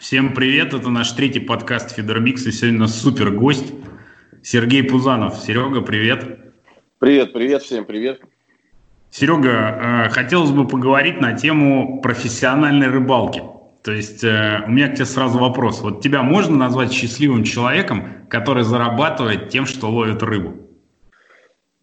Всем привет, это наш третий подкаст Фидермикс, и сегодня у нас супер гость Сергей Пузанов. Серега, привет. Привет, привет, всем привет. Серега, э, хотелось бы поговорить на тему профессиональной рыбалки. То есть э, у меня к тебе сразу вопрос. Вот тебя можно назвать счастливым человеком, который зарабатывает тем, что ловит рыбу?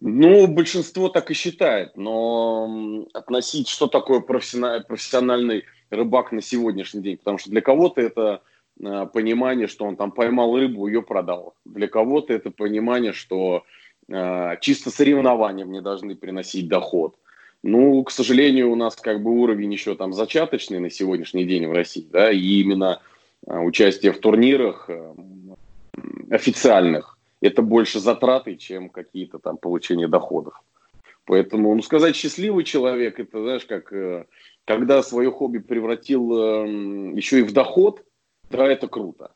Ну, большинство так и считает, но относить, что такое профессиональный рыбак на сегодняшний день, потому что для кого-то это э, понимание, что он там поймал рыбу, ее продал. Для кого-то это понимание, что э, чисто соревнования мне должны приносить доход. Ну, к сожалению, у нас как бы уровень еще там зачаточный на сегодняшний день в России, да, и именно э, участие в турнирах официальных это больше затраты, чем какие-то там получения доходов. Поэтому, ну, сказать счастливый человек, это, знаешь, как когда свое хобби превратил э, еще и в доход, да, это круто,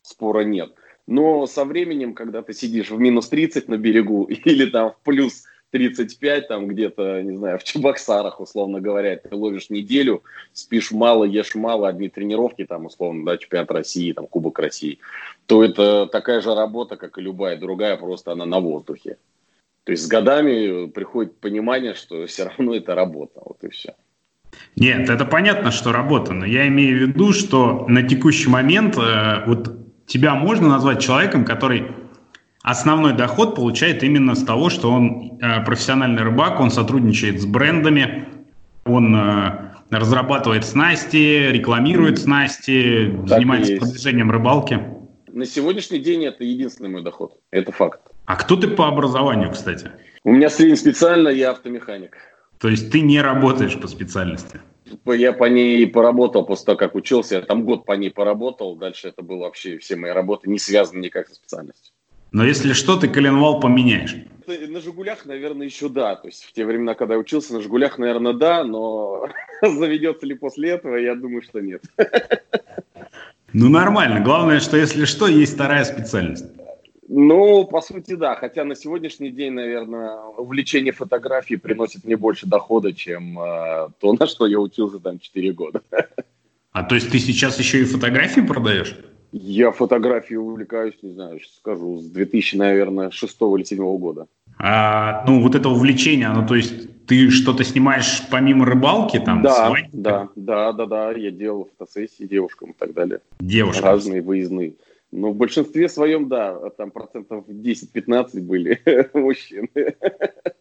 спора нет. Но со временем, когда ты сидишь в минус 30 на берегу или там в плюс 35, там где-то, не знаю, в Чебоксарах, условно говоря, ты ловишь неделю, спишь мало, ешь мало, одни тренировки, там, условно, да, чемпионат России, там, Кубок России, то это такая же работа, как и любая другая, просто она на воздухе. То есть с годами приходит понимание, что все равно это работа, вот и все. Нет, это понятно, что работа, но я имею в виду, что на текущий момент э, вот тебя можно назвать человеком, который основной доход получает именно с того, что он э, профессиональный рыбак, он сотрудничает с брендами, он э, разрабатывает снасти, рекламирует снасти, так занимается продвижением рыбалки. На сегодняшний день это единственный мой доход. Это факт. А кто ты по образованию, кстати? У меня средний специально, я автомеханик. То есть ты не работаешь по специальности? Я по ней поработал после того, как учился. Я там год по ней поработал. Дальше это было вообще все мои работы, не связаны никак со специальностью. Но если что, ты коленвал поменяешь. На «Жигулях», наверное, еще да. То есть в те времена, когда я учился, на «Жигулях», наверное, да, но заведется ли после этого, я думаю, что нет. Ну, нормально. Главное, что если что, есть вторая специальность. Ну, по сути, да. Хотя на сегодняшний день, наверное, увлечение фотографией приносит мне больше дохода, чем э, то, на что я учился там 4 года. А то есть ты сейчас еще и фотографии продаешь? Я фотографией увлекаюсь, не знаю, скажу, с 2000, наверное, 6 или 7 года. А, ну, вот это увлечение, ну, то есть ты что-то снимаешь помимо рыбалки, там, Да, свадьбы? да, да, да, да, я делал фотосессии девушкам и так далее. Девушкам? Разные выездные. Ну, в большинстве своем, да, там процентов 10-15 были мужчины.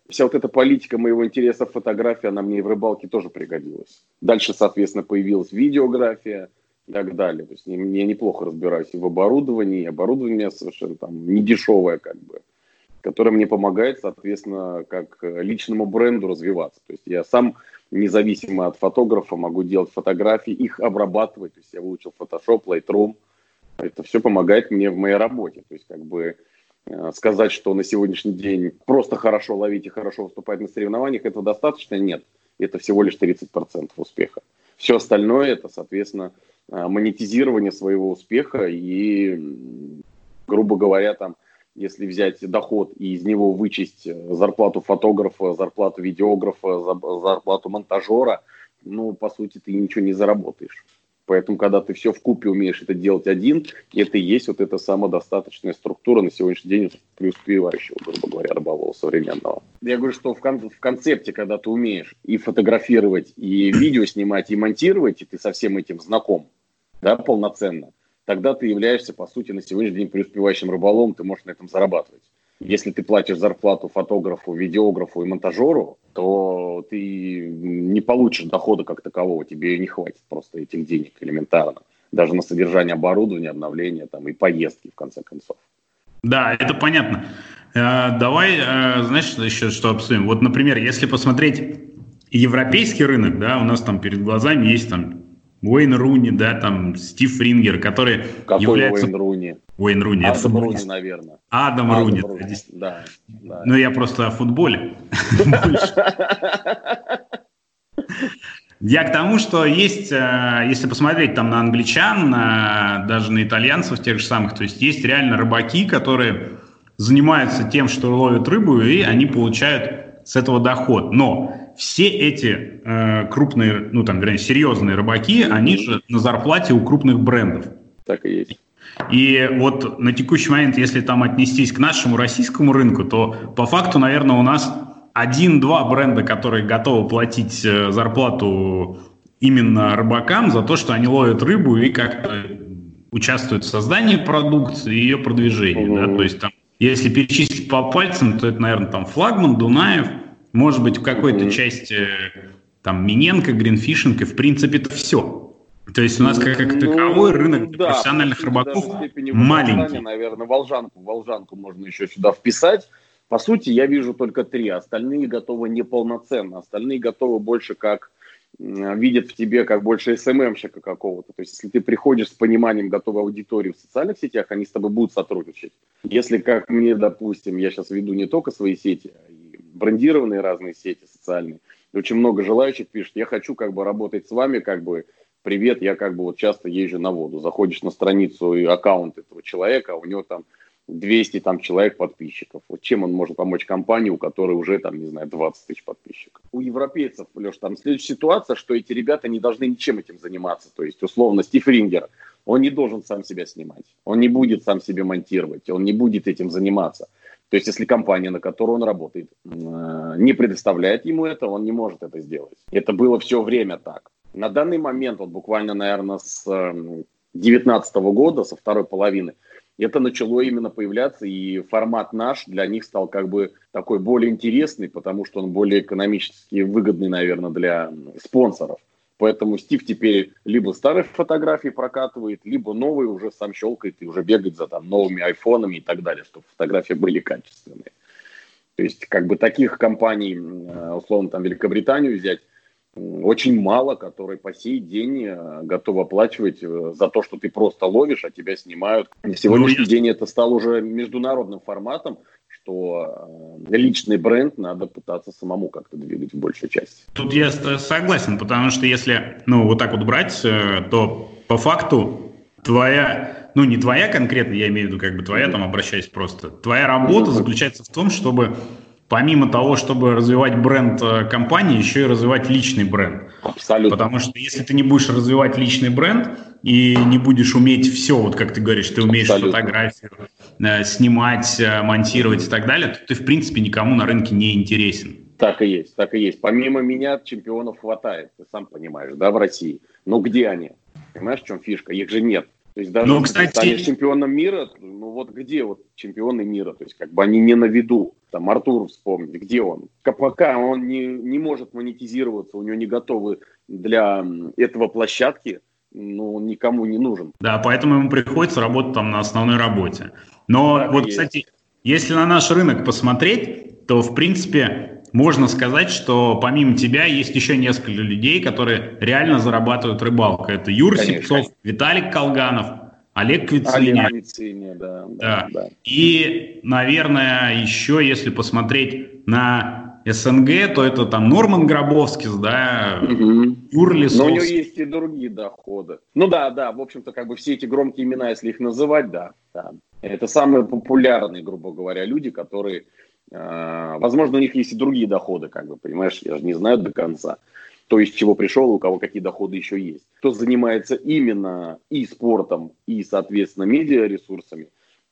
Вся вот эта политика моего интереса в фотографии, она мне и в рыбалке тоже пригодилась. Дальше, соответственно, появилась видеография, и так далее. То есть я неплохо разбираюсь и в оборудовании, и оборудование у меня совершенно там не дешевое как бы, которое мне помогает, соответственно, как личному бренду развиваться. То есть я сам независимо от фотографа могу делать фотографии, их обрабатывать. То есть я выучил Photoshop, Lightroom. Это все помогает мне в моей работе. То есть как бы э, сказать, что на сегодняшний день просто хорошо ловить и хорошо выступать на соревнованиях, этого достаточно? Нет. Это всего лишь 30% успеха. Все остальное это, соответственно, Э, монетизирование своего успеха и, грубо говоря, там, если взять доход и из него вычесть э, зарплату фотографа, зарплату видеографа, зарплату монтажера, ну, по сути, ты ничего не заработаешь. Поэтому, когда ты все в купе умеешь это делать один, это и есть вот эта самодостаточная структура на сегодняшний день преуспевающего, грубо говоря, рыболова современного. Я говорю, что в, кон- в концепте, когда ты умеешь и фотографировать, и видео снимать, и монтировать, и ты со всем этим знаком, да, полноценно, тогда ты являешься, по сути, на сегодняшний день преуспевающим рыболовом, ты можешь на этом зарабатывать. Если ты платишь зарплату фотографу, видеографу и монтажеру, то ты не получишь дохода как такового, тебе не хватит просто этих денег элементарно. Даже на содержание оборудования, обновление там, и поездки, в конце концов. Да, это понятно. Э, давай, э, знаешь, еще что обсудим? Вот, например, если посмотреть европейский рынок, да, у нас там перед глазами есть там Уэйн Руни, да, там Стив Рингер, который Какой является... Уэйн Руни? Уэйн Руни. Адам Руни, наверное. Адам, Адам Руни. Руни. Да, да. Ну, я просто о футболе. Я к тому, что есть, э, если посмотреть там на англичан, на, даже на итальянцев тех же самых, то есть есть реально рыбаки, которые занимаются тем, что ловят рыбу, и они получают с этого доход. Но все эти э, крупные, ну там, вернее, серьезные рыбаки, они же на зарплате у крупных брендов. Так и есть. И вот на текущий момент, если там отнестись к нашему российскому рынку, то по факту, наверное, у нас один-два бренда, которые готовы платить э, зарплату именно рыбакам за то, что они ловят рыбу и как-то участвуют в создании продукции и ее продвижении. Mm-hmm. Да? То есть там, если перечислить по пальцам, то это, наверное, там флагман, Дунаев, может быть, в какой-то mm-hmm. части там Миненко, Гринфишинг, и в принципе это все. То есть у нас как, как ну, таковой рынок да, профессиональных рыбаков маленький. Наверное, Волжанку, Волжанку можно еще сюда вписать. По сути, я вижу только три. Остальные готовы неполноценно. Остальные готовы больше как видят в тебе как больше СММщика какого-то. То есть, если ты приходишь с пониманием готовой аудитории в социальных сетях, они с тобой будут сотрудничать. Если, как мне, допустим, я сейчас веду не только свои сети, а и брендированные разные сети социальные, очень много желающих пишут, я хочу как бы работать с вами, как бы привет, я как бы вот часто езжу на воду. Заходишь на страницу и аккаунт этого человека, а у него там 200 там человек подписчиков. Вот чем он может помочь компании, у которой уже там, не знаю, 20 тысяч подписчиков. У европейцев, Леш, там следующая ситуация, что эти ребята не должны ничем этим заниматься. То есть, условно, Стив Рингер, он не должен сам себя снимать, он не будет сам себе монтировать, он не будет этим заниматься. То есть, если компания, на которой он работает, не предоставляет ему это, он не может это сделать. Это было все время так. На данный момент, вот буквально, наверное, с 2019 эм, года, со второй половины, это начало именно появляться, и формат наш для них стал как бы такой более интересный, потому что он более экономически выгодный, наверное, для спонсоров. Поэтому Стив теперь либо старые фотографии прокатывает, либо новые уже сам щелкает и уже бегает за там новыми айфонами и так далее, чтобы фотографии были качественные. То есть как бы таких компаний, э, условно там Великобританию взять, очень мало, которые по сей день э, готовы оплачивать э, за то, что ты просто ловишь, а тебя снимают. На сегодняшний ну, день это стало уже международным форматом, что э, личный бренд надо пытаться самому как-то двигать в большей части. Тут я согласен, потому что если ну, вот так вот брать, то по факту твоя, ну не твоя конкретно, я имею в виду как бы твоя, там обращаясь просто, твоя работа заключается в том, чтобы помимо того, чтобы развивать бренд э, компании, еще и развивать личный бренд. Абсолютно. Потому что если ты не будешь развивать личный бренд и не будешь уметь все, вот как ты говоришь, ты умеешь Абсолютно. фотографию э, снимать, э, монтировать и так далее, то ты, в принципе, никому на рынке не интересен. Так и есть, так и есть. Помимо меня чемпионов хватает, ты сам понимаешь, да, в России. Но где они? Понимаешь, в чем фишка? Их же нет. То есть даже ну, кстати... станешь чемпионом мира, ну вот где вот чемпионы мира? То есть как бы они не на виду. Там Артур вспомнить, где он? Пока он не, не может монетизироваться, у него не готовы для этого площадки, ну, он никому не нужен. Да, поэтому ему приходится работать там на основной работе. Но так вот, кстати, если на наш рынок посмотреть, то, в принципе, можно сказать, что помимо тебя есть еще несколько людей, которые реально зарабатывают рыбалкой. Это Юр Конечно. Сипцов, Виталик Колганов, Олег Квициня. Олег Квициня, да, да, да. И, наверное, еще если посмотреть на СНГ, то это там Норман Гробовский, да, угу. Но у него есть и другие доходы. Ну да, да, в общем-то, как бы все эти громкие имена, если их называть, да, да. Это самые популярные, грубо говоря, люди, которые а, возможно, у них есть и другие доходы, как бы, понимаешь, я же не знаю до конца, то есть чего пришел, у кого какие доходы еще есть. Кто занимается именно и спортом, и, соответственно, медиаресурсами,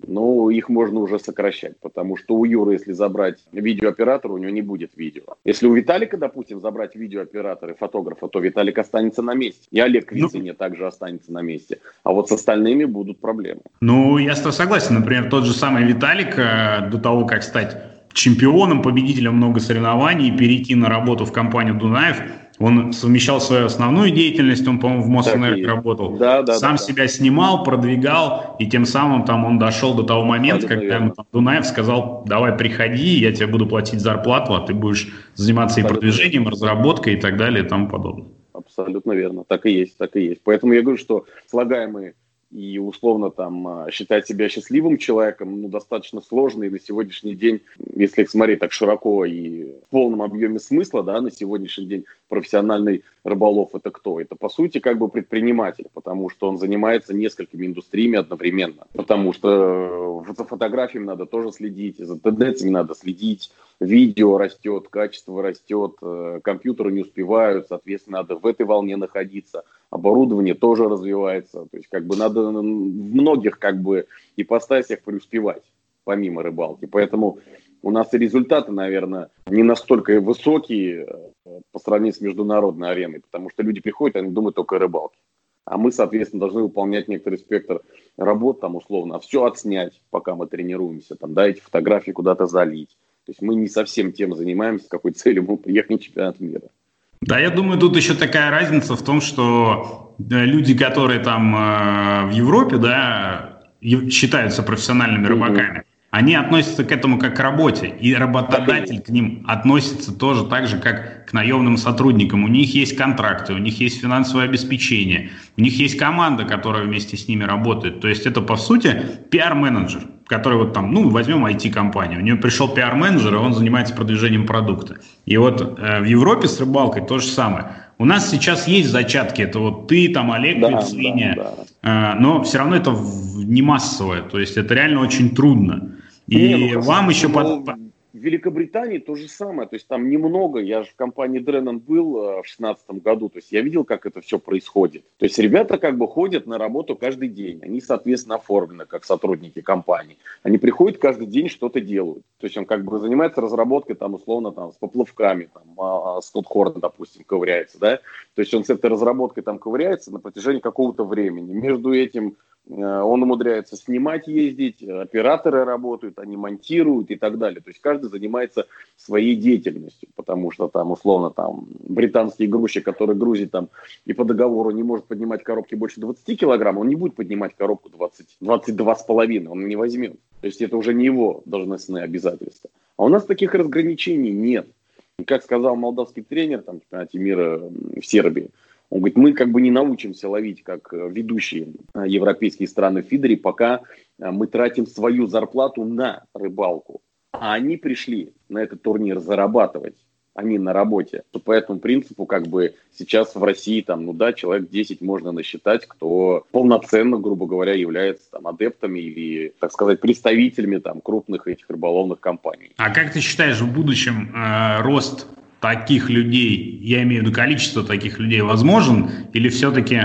ну, их можно уже сокращать, потому что у Юры, если забрать видеооператора, у него не будет видео. Если у Виталика, допустим, забрать видеооператора и фотографа, то Виталик останется на месте. И Олег Вицине ну, также останется на месте. А вот с остальными будут проблемы. Ну, я с тобой согласен. Например, тот же самый Виталик э, до того, как стать чемпионом, победителем много соревнований и перейти на работу в компанию Дунаев. Он совмещал свою основную деятельность, он, по-моему, в Мосэнерго работал. Да, да, Сам да, себя да. снимал, продвигал, и тем самым там он дошел до того момента, Абсолютно когда ему там, Дунаев сказал, давай приходи, я тебе буду платить зарплату, а ты будешь заниматься Абсолютно и продвижением, разработкой и так далее и тому подобное. Абсолютно верно, так и есть, так и есть. Поэтому я говорю, что слагаемые и условно там а, считать себя счастливым человеком, ну, достаточно сложно, и на сегодняшний день, если смотреть так широко и в полном объеме смысла, да, на сегодняшний день профессиональный рыболов это кто? Это, по сути, как бы предприниматель, потому что он занимается несколькими индустриями одновременно, потому что э, за фотографиями надо тоже следить, за тенденциями надо следить, видео растет, качество растет, э, компьютеры не успевают, соответственно, надо в этой волне находиться, оборудование тоже развивается, то есть как бы надо в многих как бы ипостасях преуспевать, помимо рыбалки, поэтому у нас и результаты, наверное, не настолько высокие э, по сравнению с международной ареной, потому что люди приходят, они думают только о рыбалке. А мы, соответственно, должны выполнять некоторый спектр работ, там, условно, все отснять, пока мы тренируемся, там, да, эти фотографии куда-то залить. То есть мы не совсем тем занимаемся, с какой целью мы приехали на чемпионат мира. Да, я думаю, тут еще такая разница в том, что люди, которые там э, в Европе, да, считаются профессиональными рыбаками, mm-hmm они относятся к этому как к работе, и работодатель к ним относится тоже так же, как к наемным сотрудникам. У них есть контракты, у них есть финансовое обеспечение, у них есть команда, которая вместе с ними работает. То есть это, по сути, пиар-менеджер, который вот там, ну, возьмем IT-компанию, у нее пришел пиар-менеджер, и он занимается продвижением продукта. И вот э, в Европе с рыбалкой то же самое. У нас сейчас есть зачатки, это вот ты, там, Олег, да, Лицвиня, да, да. Э, но все равно это не массовое, то есть это реально очень трудно. И Не, ну, вам еще под... В Великобритании то же самое, то есть там немного, я же в компании Дреннон был э, в шестнадцатом году, то есть я видел, как это все происходит. То есть ребята как бы ходят на работу каждый день, они, соответственно, оформлены как сотрудники компании. Они приходят каждый день, что-то делают. То есть он как бы занимается разработкой там условно там с поплавками, там а, а Скотт Хорн, допустим, ковыряется, да. То есть он с этой разработкой там ковыряется на протяжении какого-то времени. Между этим он умудряется снимать, ездить, операторы работают, они монтируют и так далее. То есть каждый занимается своей деятельностью, потому что там условно там британский грузчик, который грузит там и по договору не может поднимать коробки больше 20 килограмм, он не будет поднимать коробку 20, 22 с половиной, он не возьмет. То есть это уже не его должностные обязательства. А у нас таких разграничений нет. И как сказал молдавский тренер там, в чемпионате мира в Сербии, он говорит, мы как бы не научимся ловить, как э, ведущие э, европейские страны в фидере, пока э, мы тратим свою зарплату на рыбалку. А они пришли на этот турнир зарабатывать, а не на работе. По этому принципу как бы сейчас в России там, ну да, человек 10 можно насчитать, кто полноценно, грубо говоря, является там адептами или, так сказать, представителями там крупных этих рыболовных компаний. А как ты считаешь, в будущем э, рост таких людей, я имею в виду количество таких людей, возможен? Или все-таки,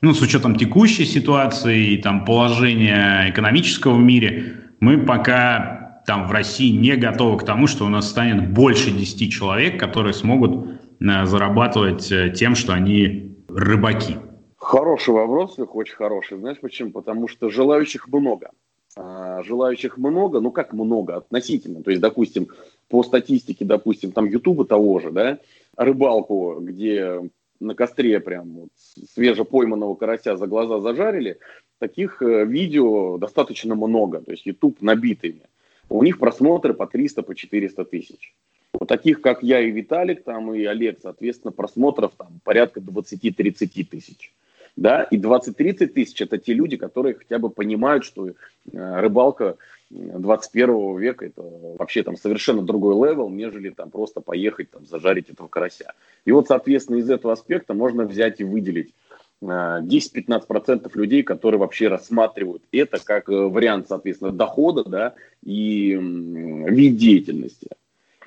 ну, с учетом текущей ситуации и там положения экономического в мире, мы пока там в России не готовы к тому, что у нас станет больше 10 человек, которые смогут э, зарабатывать э, тем, что они рыбаки? Хороший вопрос, очень хороший. Знаешь почему? Потому что желающих много. А, желающих много, ну как много, относительно. То есть, допустим, по статистике, допустим, там Ютуба того же, да, рыбалку, где на костре прям вот свежепойманного карася за глаза зажарили, таких э, видео достаточно много, то есть YouTube набитыми. У них просмотры по 300, по 400 тысяч. У таких, как я и Виталик, там и Олег, соответственно, просмотров там порядка 20-30 тысяч да, и 20-30 тысяч это те люди, которые хотя бы понимают, что э, рыбалка 21 века это вообще там совершенно другой level, нежели там просто поехать там зажарить этого карася. И вот, соответственно, из этого аспекта можно взять и выделить 10-15% э, людей, которые вообще рассматривают это как э, вариант, соответственно, дохода да, и вид деятельности.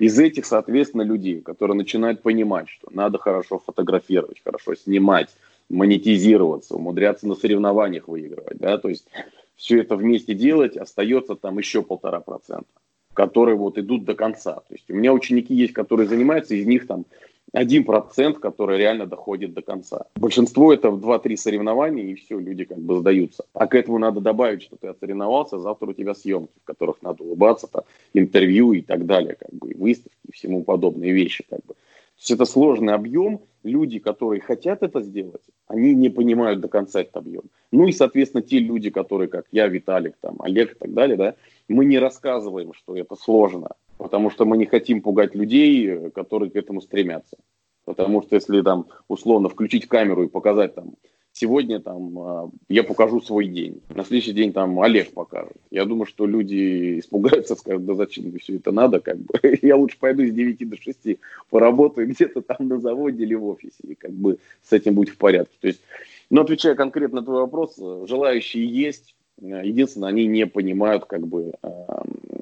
Из этих, соответственно, людей, которые начинают понимать, что надо хорошо фотографировать, хорошо снимать, монетизироваться, умудряться на соревнованиях выигрывать, да, то есть все это вместе делать, остается там еще полтора процента, которые вот идут до конца. То есть у меня ученики есть, которые занимаются, из них там один процент, который реально доходит до конца. Большинство это в 2-3 соревнования, и все, люди как бы сдаются. А к этому надо добавить, что ты отсоревновался, завтра у тебя съемки, в которых надо улыбаться, то интервью и так далее, как бы, и выставки, и всему подобные вещи, как бы. То есть это сложный объем, люди, которые хотят это сделать, они не понимают до конца этот объем. Ну и, соответственно, те люди, которые, как я, Виталик, там, Олег и так далее, да, мы не рассказываем, что это сложно, потому что мы не хотим пугать людей, которые к этому стремятся. Потому что если там условно включить камеру и показать там сегодня там а, я покажу свой день, на следующий день там Олег покажет. Я думаю, что люди испугаются, скажут, да зачем мне все это надо, как бы я лучше пойду с 9 до 6 поработаю где-то там на заводе или в офисе, и как бы с этим будет в порядке. То есть, но отвечая конкретно на твой вопрос, желающие есть, Единственное, они не понимают как бы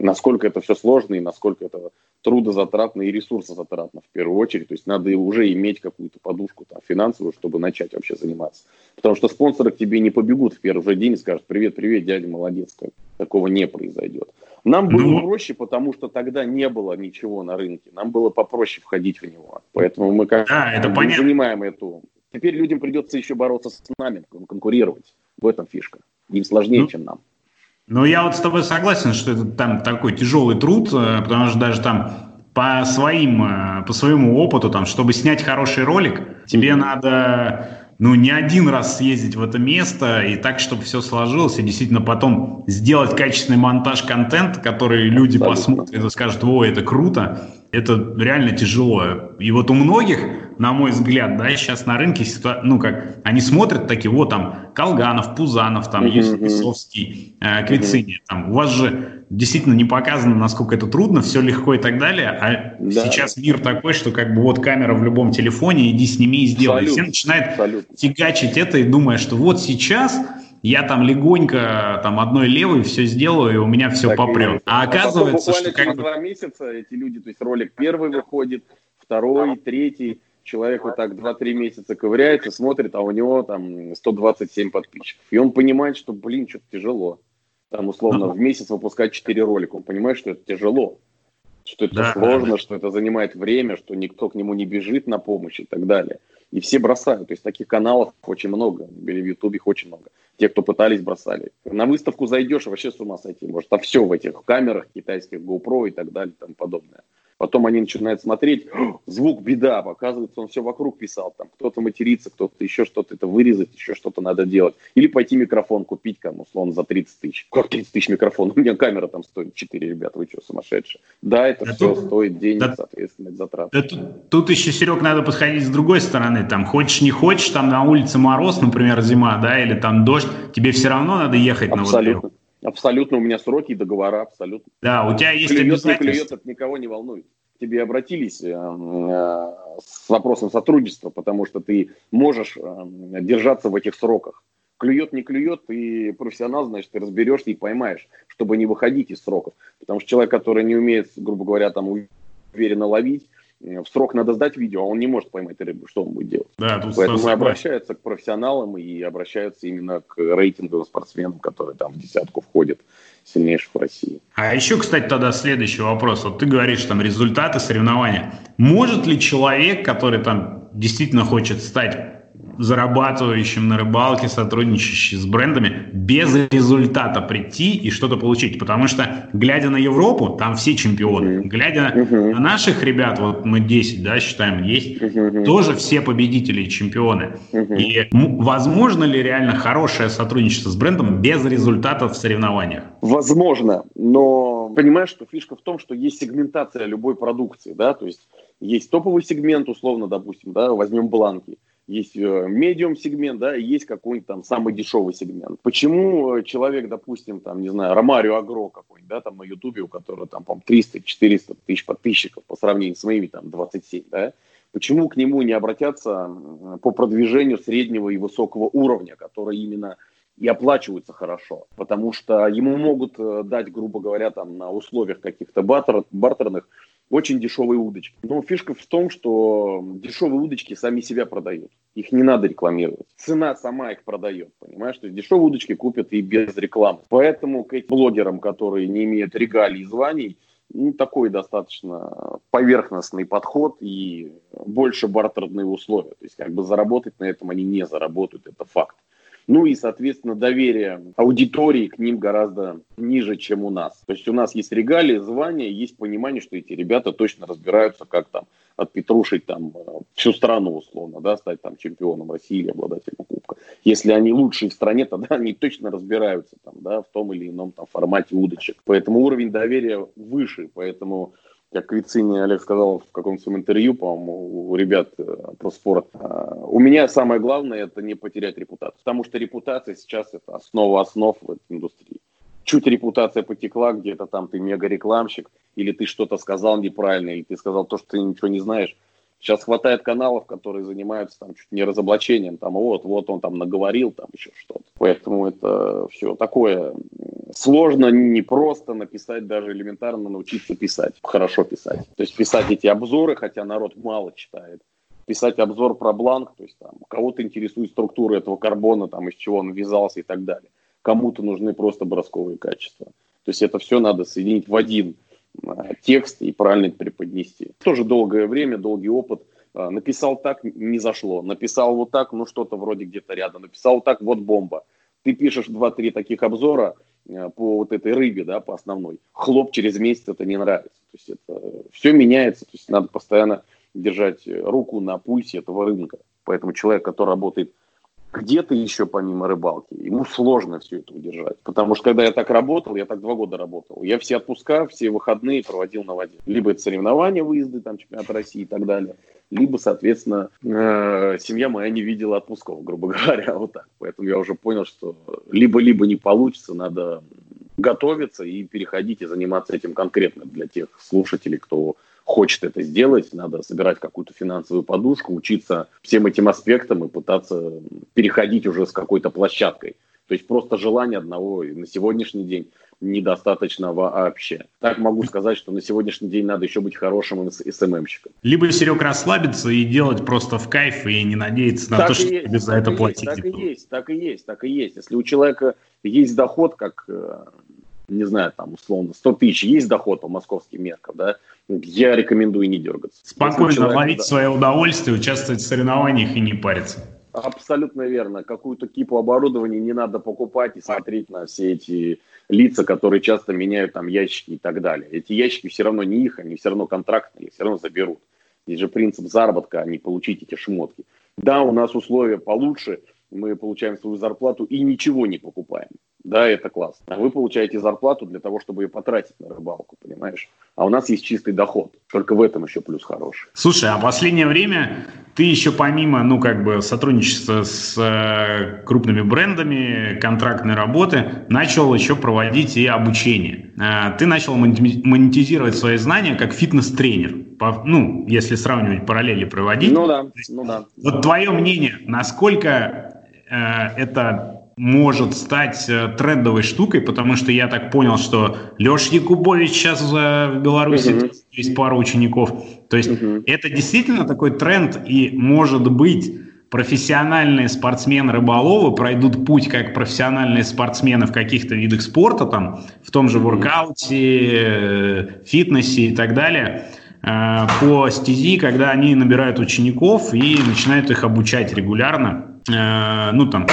насколько это все сложно и насколько это трудозатратно и ресурсозатратно в первую очередь. То есть надо уже иметь какую-то подушку там, финансовую, чтобы начать вообще заниматься. Потому что спонсоры к тебе не побегут в первый же день и скажут, привет, привет, дядя, молодец. Такого не произойдет. Нам было ну... проще, потому что тогда не было ничего на рынке. Нам было попроще входить в него. Поэтому мы как да, это занимаем эту... Теперь людям придется еще бороться с нами, конкурировать. В этом фишка. Им сложнее, ну... чем нам. Ну, я вот с тобой согласен, что это там такой тяжелый труд, э, потому что даже там по своим, э, по своему опыту, там, чтобы снять хороший ролик, тебе надо ну, не один раз съездить в это место и так, чтобы все сложилось, и действительно потом сделать качественный монтаж контента, который люди Абсолютно. посмотрят и скажут, о, это круто, это реально тяжело. И вот у многих, на мой взгляд, да, сейчас на рынке, ну, как, они смотрят такие, вот там, Колганов, Пузанов, там, uh-huh, Юсовский, э, Квицини, uh-huh. там, у вас же действительно не показано, насколько это трудно, все легко и так далее, а да. сейчас мир такой, что как бы вот камера в любом телефоне, иди сними и сделай. Абсолютно. Все начинают Абсолютно. фигачить это и думая, что вот сейчас я там легонько там одной левой все сделаю, и у меня все так попрет. А, а оказывается, что как бы... два месяца эти люди, то есть ролик первый выходит, второй, третий, человек вот так 2-3 месяца ковыряется, смотрит, а у него там 127 подписчиков. И он понимает, что, блин, что-то тяжело там условно в месяц выпускать 4 ролика. Он понимает, что это тяжело, что это да, сложно, да. что это занимает время, что никто к нему не бежит на помощь и так далее. И все бросают. То есть таких каналов очень много. В Ютубе их очень много. Те, кто пытались, бросали. На выставку зайдешь, вообще с ума сойти. Может, а все в этих камерах китайских, GoPro и так далее и тому подобное. Потом они начинают смотреть, звук беда, оказывается, он все вокруг писал, там кто-то матерится, кто-то еще что-то, это вырезать, еще что-то надо делать. Или пойти микрофон купить, кому условно, за 30 тысяч. Как 30 тысяч микрофон? У меня камера там стоит 4, ребята, вы что, сумасшедшие? Да, это да все тут, стоит денег, да, соответственно, затрат. Да, тут, тут еще, Серег, надо подходить с другой стороны. Там хочешь, не хочешь, там на улице мороз, например, зима, да, или там дождь, тебе все равно надо ехать Абсолютно. на вот Абсолютно, у меня сроки и договора, абсолютно. Да, у тебя есть клюет. Не клюет, это никого не волнует. К тебе обратились э, э, с вопросом сотрудничества, потому что ты можешь э, держаться в этих сроках. Клюет, не клюет, ты профессионал, значит, ты разберешься и поймаешь, чтобы не выходить из сроков. Потому что человек, который не умеет, грубо говоря, там уверенно ловить, в срок надо сдать видео, а он не может поймать рыбу, что он будет делать. Да, тут Поэтому согласен. обращаются к профессионалам и обращаются именно к рейтинговым спортсменам, которые там в десятку входят сильнейших в России. А еще, кстати, тогда следующий вопрос. Вот ты говоришь, там, результаты соревнования. Может ли человек, который там действительно хочет стать зарабатывающим на рыбалке, сотрудничающим с брендами, без результата прийти и что-то получить. Потому что, глядя на Европу, там все чемпионы. Uh-huh. Глядя uh-huh. на наших ребят, вот мы 10, да, считаем, есть, uh-huh. тоже все победители и чемпионы. Uh-huh. И возможно ли реально хорошее сотрудничество с брендом без результатов в соревнованиях? Возможно, но понимаешь, что фишка в том, что есть сегментация любой продукции, да, то есть есть топовый сегмент, условно, допустим, да, возьмем бланки есть медиум сегмент, да, и есть какой-нибудь там самый дешевый сегмент. Почему э, человек, допустим, там, не знаю, Ромарио Агро какой-нибудь, да, там на Ютубе, у которого там, по 300-400 тысяч подписчиков по сравнению с моими там 27, да, почему к нему не обратятся по продвижению среднего и высокого уровня, которые именно и оплачиваются хорошо, потому что ему могут э, дать, грубо говоря, там на условиях каких-то бартер, бартерных очень дешевые удочки. Но фишка в том, что дешевые удочки сами себя продают. Их не надо рекламировать. Цена сама их продает, понимаешь? То есть дешевые удочки купят и без рекламы. Поэтому к этим блогерам, которые не имеют регалий и званий, ну, такой достаточно поверхностный подход и больше бартерные условия. То есть как бы заработать на этом они не заработают, это факт. Ну и, соответственно, доверие аудитории к ним гораздо ниже, чем у нас. То есть у нас есть регалии, звания, есть понимание, что эти ребята точно разбираются, как там отпетрушить там э, всю страну условно, да, стать там чемпионом России или обладателем кубка. Если они лучшие в стране, тогда они точно разбираются там, да, в том или ином там формате удочек. Поэтому уровень доверия выше, поэтому как Вицини Олег сказал в каком-то своем интервью, по-моему, у ребят про спорт, у меня самое главное это не потерять репутацию, потому что репутация сейчас это основа основ в этой индустрии. Чуть репутация потекла, где-то там ты мега-рекламщик, или ты что-то сказал неправильно, или ты сказал то, что ты ничего не знаешь. Сейчас хватает каналов, которые занимаются там чуть не разоблачением, там вот, вот он там наговорил, там еще что-то. Поэтому это все такое Сложно, не просто написать, даже элементарно научиться писать, хорошо писать. То есть писать эти обзоры, хотя народ мало читает. Писать обзор про бланк, то есть там кого-то интересует структура этого карбона, там из чего он вязался и так далее. Кому-то нужны просто бросковые качества. То есть это все надо соединить в один текст и правильно преподнести. Тоже долгое время, долгий опыт. А, написал так, не зашло. Написал вот так, ну что-то вроде где-то рядом. Написал так, вот бомба. Ты пишешь 2-3 таких обзора а, по вот этой рыбе, да, по основной. Хлоп через месяц это не нравится. То есть это все меняется. То есть надо постоянно держать руку на пульсе этого рынка. Поэтому человек, который работает где-то еще помимо рыбалки. Ему сложно все это удержать. Потому что когда я так работал, я так два года работал, я все отпуска, все выходные проводил на воде. Либо это соревнования, выезды, там, чемпионат России и так далее, либо, соответственно, э, семья моя не видела отпусков, грубо говоря, вот так. Поэтому я уже понял, что либо-либо не получится, надо готовиться и переходить и заниматься этим конкретно для тех слушателей, кто хочет это сделать, надо собирать какую-то финансовую подушку, учиться всем этим аспектам и пытаться переходить уже с какой-то площадкой. То есть просто желание одного на сегодняшний день недостаточно вообще. Так могу сказать, что на сегодняшний день надо еще быть хорошим СММщиком. Либо Серег расслабиться и делать просто в кайф и не надеяться на так то, что есть, тебе за это платить. Так и есть, так и есть, так и есть. Если у человека есть доход, как э, не знаю, там, условно, 100 тысяч есть доход по московским меркам, да, я рекомендую не дергаться. Спокойно человек, ловить да, свое удовольствие, участвовать в соревнованиях и не париться. Абсолютно верно. Какую-то кипу оборудования не надо покупать и смотреть на все эти лица, которые часто меняют там ящики и так далее. Эти ящики все равно не их, они все равно контрактные, их все равно заберут. Здесь же принцип заработка, а не получить эти шмотки. Да, у нас условия получше, мы получаем свою зарплату и ничего не покупаем. Да, это классно. А вы получаете зарплату для того, чтобы ее потратить на рыбалку, понимаешь? А у нас есть чистый доход. Только в этом еще плюс хороший. Слушай, а в последнее время ты еще помимо, ну, как бы сотрудничества с э, крупными брендами, контрактной работы, начал еще проводить и обучение. Э, ты начал монетизировать свои знания как фитнес-тренер. По, ну, если сравнивать параллели проводить. Ну да, ну да. Вот твое мнение, насколько э, это может стать э, трендовой штукой, потому что я так понял, что Леш Якубович сейчас в Беларуси uh-huh. есть пару учеников. То есть uh-huh. это действительно такой тренд, и может быть профессиональные спортсмены-рыболовы пройдут путь как профессиональные спортсмены в каких-то видах спорта, там, в том же воркауте, э, фитнесе и так далее, э, по стези, когда они набирают учеников и начинают их обучать регулярно Э, ну там,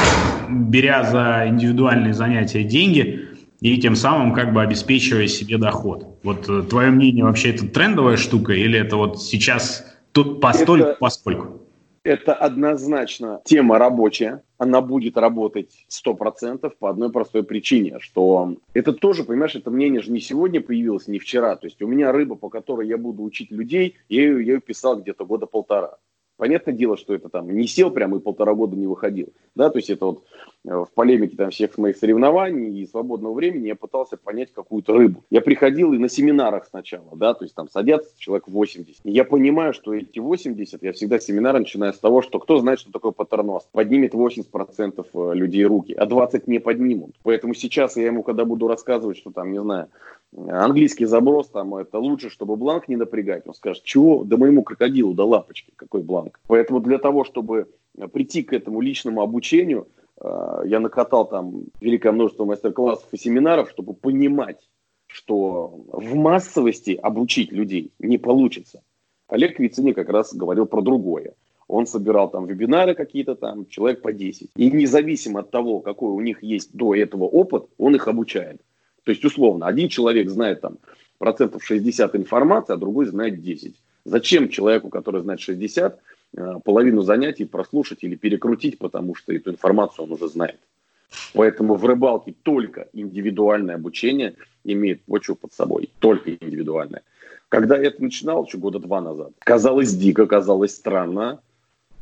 беря за индивидуальные занятия деньги и тем самым как бы обеспечивая себе доход. Вот э, твое мнение, вообще это трендовая штука или это вот сейчас тут постольку, это, поскольку? Это однозначно тема рабочая, она будет работать 100% по одной простой причине, что это тоже, понимаешь, это мнение же не сегодня появилось, не вчера. То есть у меня рыба, по которой я буду учить людей, я ее, я ее писал где-то года полтора. Понятное дело, что это там не сел прямо и полтора года не выходил. Да, то есть это вот в полемике там всех моих соревнований и свободного времени я пытался понять какую-то рыбу. Я приходил и на семинарах сначала, да, то есть там садятся человек 80. И я понимаю, что эти 80, я всегда семинары начинаю с того, что кто знает, что такое паттерноз. Поднимет 80% э, людей руки, а 20 не поднимут. Поэтому сейчас я ему, когда буду рассказывать, что там, не знаю, английский заброс, там это лучше, чтобы бланк не напрягать. Он скажет, чего? Да моему крокодилу, да лампочки, какой бланк. Поэтому для того, чтобы прийти к этому личному обучению, я накатал там великое множество мастер-классов и семинаров, чтобы понимать, что в массовости обучить людей не получится. Олег Вицини как раз говорил про другое. Он собирал там вебинары какие-то там, человек по 10. И независимо от того, какой у них есть до этого опыт, он их обучает. То есть, условно, один человек знает там процентов 60 информации, а другой знает 10. Зачем человеку, который знает 60, э, половину занятий прослушать или перекрутить, потому что эту информацию он уже знает. Поэтому в рыбалке только индивидуальное обучение имеет почву под собой. Только индивидуальное. Когда я это начинал, еще года два назад, казалось дико, казалось странно,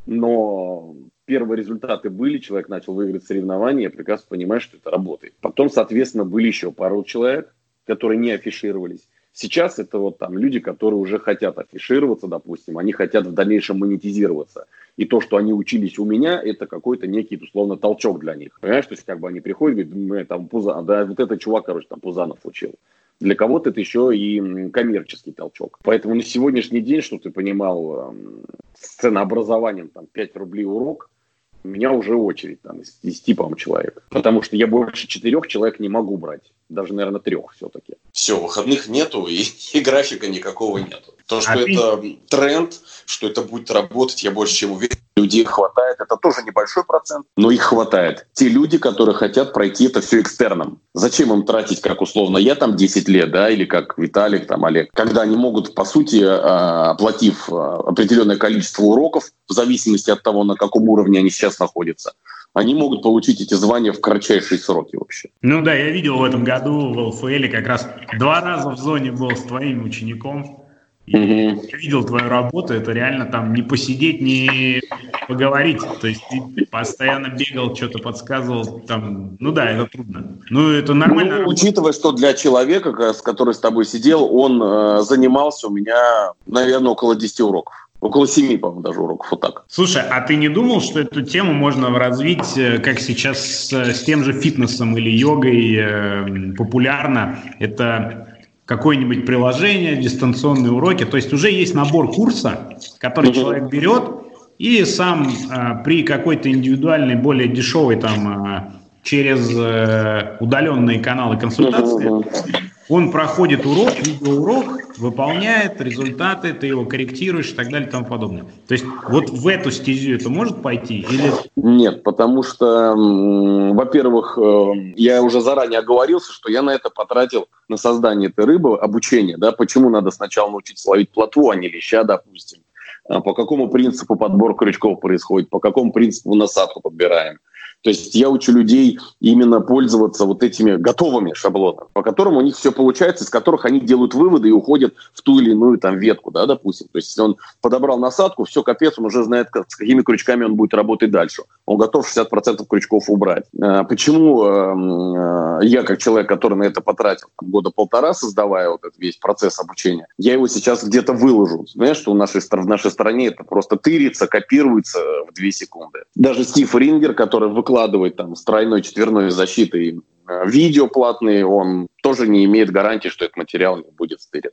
но первые результаты были, человек начал выиграть соревнования, я прекрасно понимаю, что это работает. Потом, соответственно, были еще пару человек, которые не афишировались. Сейчас это вот там люди, которые уже хотят афишироваться, допустим, они хотят в дальнейшем монетизироваться. И то, что они учились у меня, это какой-то некий, условно, толчок для них. Понимаешь, то есть как бы они приходят, говорят, мы там Пузан, да, вот этот чувак, короче, там Пузанов учил. Для кого-то это еще и коммерческий толчок. Поэтому на сегодняшний день, что ты понимал, с ценообразованием там 5 рублей урок, у меня уже очередь там из 10, по человек. Потому что я больше четырех человек не могу брать. Даже, наверное, трех все-таки. Все, выходных нету и, и графика никакого нету. То, что а это ты... тренд, что это будет работать, я больше чем уверен. Людей хватает, это тоже небольшой процент, но их хватает. Те люди, которые хотят пройти это все экстерном. Зачем им тратить, как условно, я там 10 лет, да, или как Виталик, там, Олег, когда они могут, по сути, а, оплатив а, определенное количество уроков, в зависимости от того, на каком уровне они сейчас находятся, они могут получить эти звания в кратчайшие сроки вообще. Ну да, я видел в этом году в ЛФЛ как раз два раза в зоне был с твоим учеником. Угу. Я видел твою работу, это реально там не посидеть, не поговорить. То есть ты постоянно бегал, что-то подсказывал. Там, ну да, это трудно. Ну, это нормально. Ну, учитывая, что для человека, с который с тобой сидел, он э, занимался у меня, наверное, около 10 уроков. Около семи, по-моему, даже уроков, вот так. Слушай, а ты не думал, что эту тему можно развить, э, как сейчас с, с тем же фитнесом или йогой э, популярно? Это какое-нибудь приложение, дистанционные уроки. То есть уже есть набор курса, который человек берет и сам э, при какой-то индивидуальной, более дешевой там э, через э, удаленные каналы консультации он проходит урок, видеоурок, выполняет результаты, ты его корректируешь и так далее и тому подобное. То есть вот в эту стезю это может пойти? Или... Нет, потому что, во-первых, э, я уже заранее оговорился, что я на это потратил на создание этой рыбы обучение. Да? Почему надо сначала научиться ловить плотву, а не леща, допустим. А по какому принципу подбор крючков происходит, по какому принципу насадку подбираем. То есть я учу людей именно пользоваться вот этими готовыми шаблонами, по которым у них все получается, из которых они делают выводы и уходят в ту или иную там ветку, да, допустим. То есть если он подобрал насадку, все, капец, он уже знает, с какими крючками он будет работать дальше. Он готов 60% крючков убрать. А, почему а, я, как человек, который на это потратил года полтора, создавая вот этот весь процесс обучения, я его сейчас где-то выложу. Знаешь, что в нашей, в нашей стране это просто тырится, копируется в две секунды. Даже Стив Рингер, который выкладывает там с тройной, четверной защитой э, видео платные, он тоже не имеет гарантии, что этот материал не будет стырен.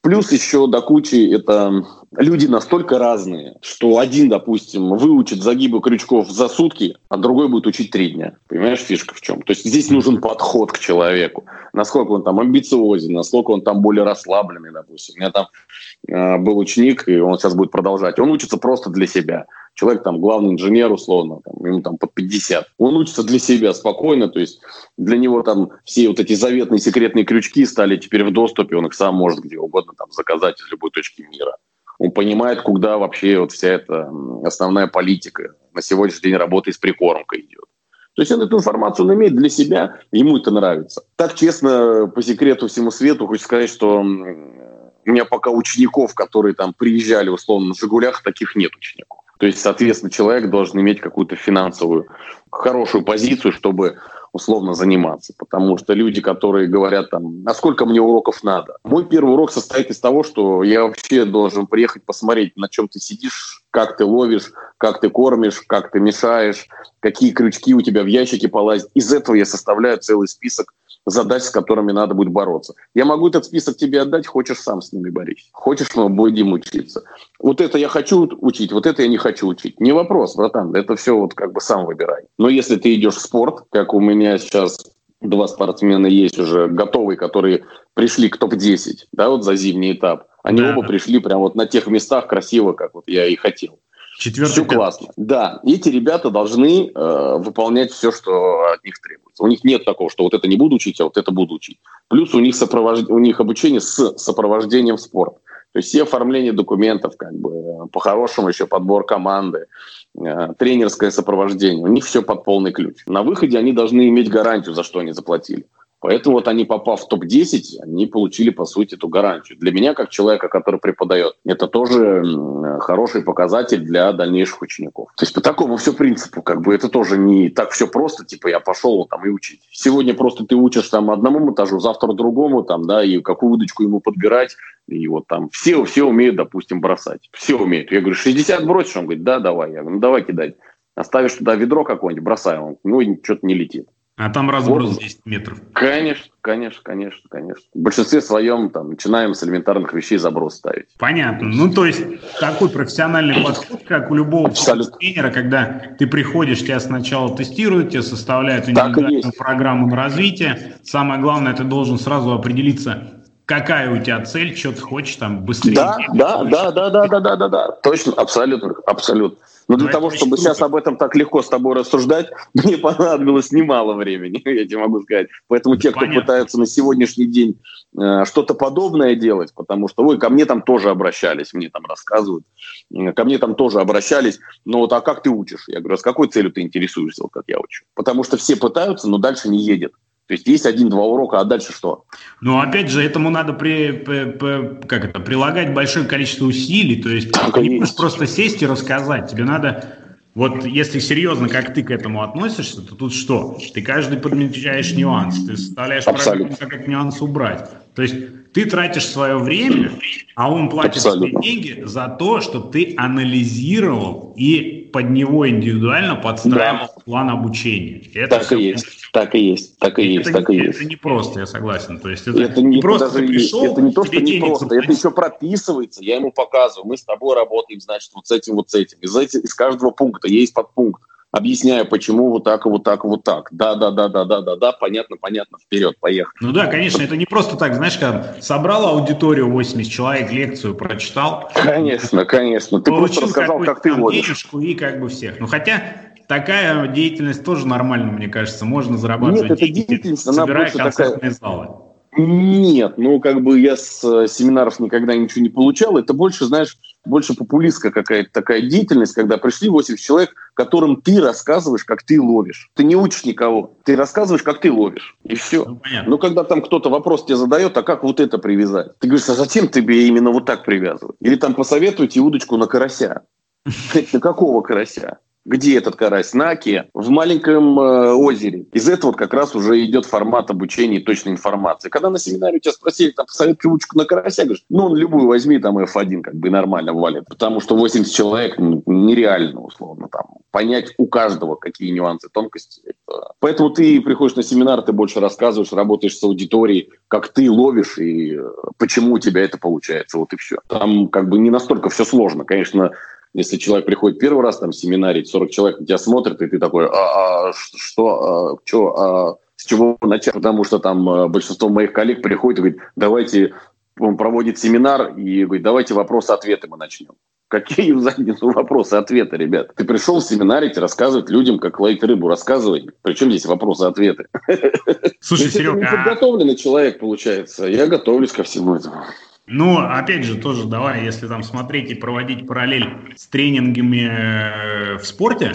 Плюс еще до кучи это люди настолько разные, что один, допустим, выучит загибы крючков за сутки, а другой будет учить три дня. Понимаешь, фишка в чем? То есть здесь нужен подход к человеку. Насколько он там амбициозен, насколько он там более расслабленный, допустим. У меня там э, был ученик, и он сейчас будет продолжать. Он учится просто для себя человек там главный инженер условно, там, ему там под 50. Он учится для себя спокойно, то есть для него там все вот эти заветные секретные крючки стали теперь в доступе, он их сам может где угодно там заказать из любой точки мира. Он понимает, куда вообще вот вся эта основная политика на сегодняшний день работы с прикормкой идет. То есть он эту информацию он имеет для себя, ему это нравится. Так честно, по секрету всему свету, хочу сказать, что у меня пока учеников, которые там приезжали условно на «Жигулях», таких нет учеников. То есть, соответственно, человек должен иметь какую-то финансовую хорошую позицию, чтобы условно заниматься. Потому что люди, которые говорят там, а сколько мне уроков надо? Мой первый урок состоит из того, что я вообще должен приехать посмотреть, на чем ты сидишь, как ты ловишь, как ты кормишь, как ты мешаешь, какие крючки у тебя в ящике полазят. Из этого я составляю целый список задач, с которыми надо будет бороться. Я могу этот список тебе отдать, хочешь сам с ними борись. Хочешь, мы будем учиться. Вот это я хочу учить, вот это я не хочу учить. Не вопрос, братан, это все вот как бы сам выбирай. Но если ты идешь в спорт, как у меня сейчас два спортсмена есть уже готовые, которые пришли к топ-10, да, вот за зимний этап, они да. оба пришли прямо вот на тех местах красиво, как вот я и хотел. Четвертый все классно. Да, эти ребята должны э, выполнять все, что от них требуется. У них нет такого, что вот это не буду учить, а вот это буду учить. Плюс у них, сопровож... у них обучение с сопровождением в спорт. То есть все оформление документов, как бы э, по-хорошему еще подбор команды, э, тренерское сопровождение. У них все под полный ключ. На выходе они должны иметь гарантию, за что они заплатили. Поэтому вот они, попав в топ-10, они получили, по сути, эту гарантию. Для меня, как человека, который преподает, это тоже хороший показатель для дальнейших учеников. То есть по такому все принципу, как бы это тоже не так все просто, типа я пошел там и учить. Сегодня просто ты учишь там одному монтажу, завтра другому, там, да, и какую удочку ему подбирать, и вот там все, все умеют, допустим, бросать. Все умеют. Я говорю, 60 бросишь? Он говорит, да, давай. Я говорю, ну давай кидать. Оставишь туда ведро какое-нибудь, бросай. Он, ну, что-то не летит. А там разброс вот. 10 метров. Конечно, конечно, конечно, конечно. В большинстве своем там начинаем с элементарных вещей заброс ставить. Понятно. Ну, то есть такой профессиональный подход, как у любого тренера, когда ты приходишь, тебя сначала тестируют, тебе составляют индивидуальную программу на развитие. Самое главное, ты должен сразу определиться, какая у тебя цель, что ты хочешь там быстрее. Да, да, да, да, да, да, да, да, да, точно, абсолютно, абсолютно. Но для Но того, чтобы круто. сейчас об этом так легко с тобой рассуждать, мне понадобилось немало времени, я тебе могу сказать. Поэтому те, кто Понятно. пытаются на сегодняшний день э, что-то подобное делать, потому что, ой, ко мне там тоже обращались, мне там рассказывают, э, ко мне там тоже обращались, но вот а как ты учишь? Я говорю, а с какой целью ты интересуешься, вот как я учу? Потому что все пытаются, но дальше не едет. То есть есть один-два урока, а дальше что? Ну, опять же, этому надо при, при, при, как это, прилагать большое количество усилий. То есть так не можешь просто сесть и рассказать. Тебе надо вот если серьезно, как ты к этому относишься, то тут что? Ты каждый подмечаешь нюанс, ты составляешь программу, как этот нюанс убрать. То есть ты тратишь свое время, а он платит Абсолютно. тебе деньги за то, что ты анализировал и под него индивидуально подстраивал да. план обучения. Это так и есть, так и есть, так и есть, так и есть. Это не просто, я согласен. То есть это, это не, не просто даже, пришел, это не то, что не просто, заплатить. это еще прописывается. Я ему показываю, мы с тобой работаем, значит, вот с этим, вот с этим. Из, этих, из каждого пункта есть подпункт объясняю, почему вот так, вот так, вот так. Да, да, да, да, да, да, да, понятно, понятно, вперед, поехали. Ну да, конечно, это не просто так, знаешь, когда собрал аудиторию 80 человек, лекцию прочитал. Конечно, конечно. Ты просто рассказал, как ты водишь. денежку и как бы всех. Ну хотя такая деятельность тоже нормально, мне кажется, можно зарабатывать Нет, деньги, деятельность, собирая концертные такая... залы. Нет, ну как бы я с э, семинаров никогда ничего не получал. Это больше, знаешь, больше популистская какая-то такая деятельность, когда пришли 80 человек, которым ты рассказываешь, как ты ловишь. Ты не учишь никого, ты рассказываешь, как ты ловишь. И все. Ну, понятно. ну когда там кто-то вопрос тебе задает, а как вот это привязать? Ты говоришь, а зачем тебе именно вот так привязывать? Или там посоветуйте удочку на карася. На какого карася? Где этот карась? На оке, в маленьком э, озере. Из этого как раз уже идет формат обучения и точной информации. Когда на семинаре у тебя спросили, там, посоветуй ручку на карася, говоришь, ну, он любую возьми, там, F1, как бы нормально валит. Потому что 80 человек ну, нереально, условно, там, понять у каждого, какие нюансы, тонкости. Это... Поэтому ты приходишь на семинар, ты больше рассказываешь, работаешь с аудиторией, как ты ловишь и э, почему у тебя это получается, вот и все. Там как бы не настолько все сложно. Конечно, если человек приходит первый раз там семинарить, 40 человек на тебя смотрят, и ты такой, а, а что, а, что, а, с чего начать? Потому что там а, большинство моих коллег приходит и говорит, давайте, он проводит семинар и говорит, давайте вопросы-ответы мы начнем. Какие в задницу вопросы-ответы, ребят? Ты пришел семинарить, рассказывать людям, как ловить рыбу, рассказывай. Причем здесь вопросы-ответы? Слушай, Серега... не подготовленный человек, получается. Я готовлюсь ко всему этому. Ну, опять же, тоже давай, если там смотреть и проводить параллель с тренингами э, в спорте,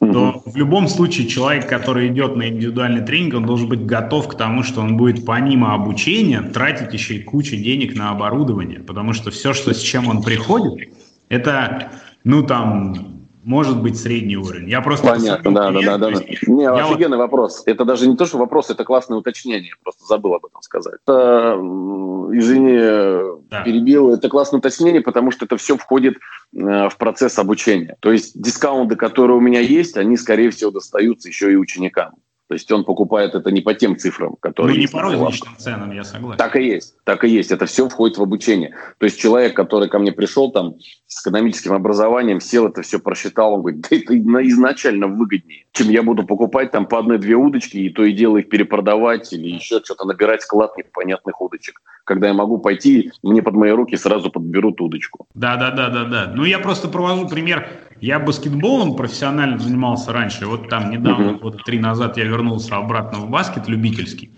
то в любом случае человек, который идет на индивидуальный тренинг, он должен быть готов к тому, что он будет помимо обучения тратить еще и кучу денег на оборудование, потому что все, что с чем он приходит, это, ну там, может быть средний уровень. Я просто Понятно, да, да, да, да. Не, офигенный вот... вопрос. Это даже не то, что вопрос, это классное уточнение. Просто забыл об этом сказать. Это, извини, да. перебил. Это классное уточнение, потому что это все входит э, в процесс обучения. То есть дискаунты, которые у меня есть, они, скорее всего, достаются еще и ученикам. То есть он покупает это не по тем цифрам, которые... Ну, не по розничным ценам, я согласен. Так и есть, так и есть. Это все входит в обучение. То есть человек, который ко мне пришел там с экономическим образованием, сел это все просчитал, он говорит, да это изначально выгоднее, чем я буду покупать там по одной-две удочки и то и дело их перепродавать или еще что-то набирать склад непонятных удочек. Когда я могу пойти, мне под мои руки сразу подберут удочку. Да, да, да, да, да. Ну я просто провожу пример я баскетболом профессионально занимался раньше. Вот там недавно, uh-huh. вот три назад я вернулся обратно в баскет любительский.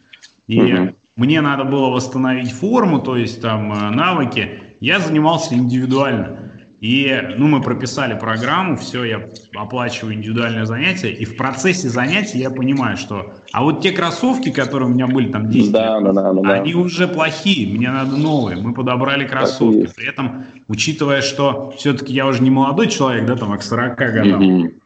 И uh-huh. мне надо было восстановить форму, то есть там э, навыки. Я занимался индивидуально. И, ну, мы прописали программу, все, я оплачиваю индивидуальное занятие, и в процессе занятия я понимаю, что... А вот те кроссовки, которые у меня были там 10 да, лет, да, да, да, они уже плохие, мне надо новые. Мы подобрали кроссовки. При этом, учитывая, что все-таки я уже не молодой человек, да, там, а к 40 годам, mm-hmm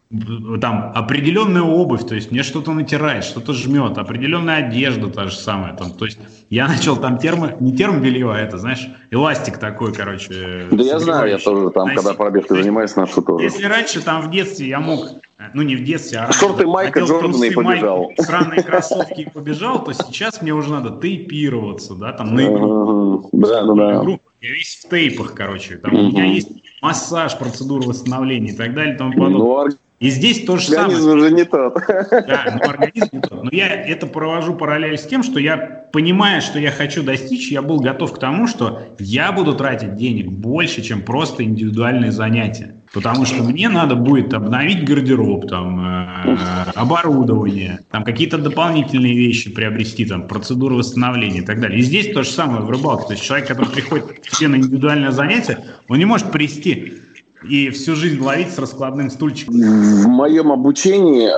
там определенная обувь, то есть мне что-то натирает, что-то жмет, определенная одежда та же самая, там, то есть я начал там термо, не термобелье, а это, знаешь, эластик такой, короче. Да я знаю, я тоже там, носить. когда пробежкой занимаюсь, ношу тоже. Если раньше там в детстве я мог, ну не в детстве, а шорты майка Джордана и побежал. Майка, странные кроссовки и побежал, то сейчас мне уже надо тейпироваться, да, там на игру. Да, да, да. Я весь в тейпах, короче, там у меня есть массаж, процедура восстановления и так далее и тому подобное. И здесь то же организм самое. уже не тот. Да, ну, организм не тот. Но я это провожу параллель с тем, что я, понимая, что я хочу достичь, я был готов к тому, что я буду тратить денег больше, чем просто индивидуальные занятия. Потому что мне надо будет обновить гардероб, там, э, оборудование, там какие-то дополнительные вещи приобрести, там, процедуры восстановления и так далее. И здесь то же самое в рыбалке. То есть человек, который приходит все на индивидуальное занятие, он не может привести и всю жизнь ловить с раскладным стульчиком? В моем обучении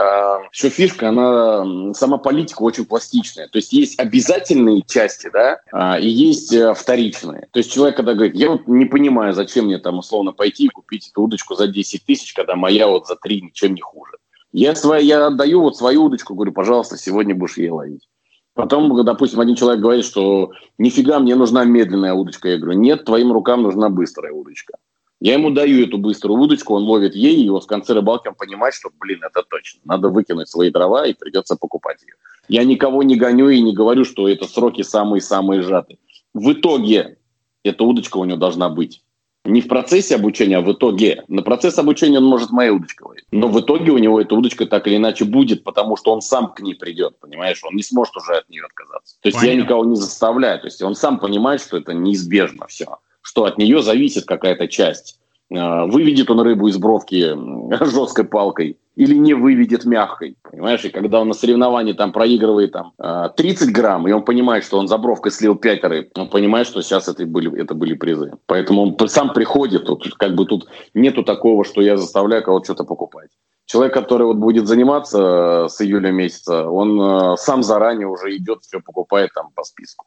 еще фишка, она сама политика очень пластичная. То есть есть обязательные части, да, э, и есть э, вторичные. То есть человек, когда говорит, я вот не понимаю, зачем мне там условно пойти и купить эту удочку за 10 тысяч, когда моя вот за 3 ничем не хуже. Я, свои, я отдаю вот свою удочку, говорю, пожалуйста, сегодня будешь ей ловить. Потом, допустим, один человек говорит, что нифига, мне нужна медленная удочка. Я говорю, нет, твоим рукам нужна быстрая удочка. Я ему даю эту быструю удочку, он ловит ей, и он в конце рыбалки он понимает, что, блин, это точно, надо выкинуть свои дрова и придется покупать ее. Я никого не гоню и не говорю, что это сроки самые-самые сжатые. В итоге эта удочка у него должна быть. Не в процессе обучения, а в итоге. На процесс обучения он может моей удочкой ловить. Но в итоге у него эта удочка так или иначе будет, потому что он сам к ней придет, понимаешь? Он не сможет уже от нее отказаться. То есть Понятно. я никого не заставляю. То есть он сам понимает, что это неизбежно все что от нее зависит какая-то часть. А, выведет он рыбу из бровки жесткой палкой или не выведет мягкой, понимаешь? И когда он на соревновании там проигрывает там 30 а, грамм, и он понимает, что он за бровкой слил 5 рыб, он понимает, что сейчас это были, это были призы. Поэтому он сам приходит, тут, как бы тут нету такого, что я заставляю кого-то что-то покупать. Человек, который вот будет заниматься с июля месяца, он сам заранее уже идет, все покупает там по списку.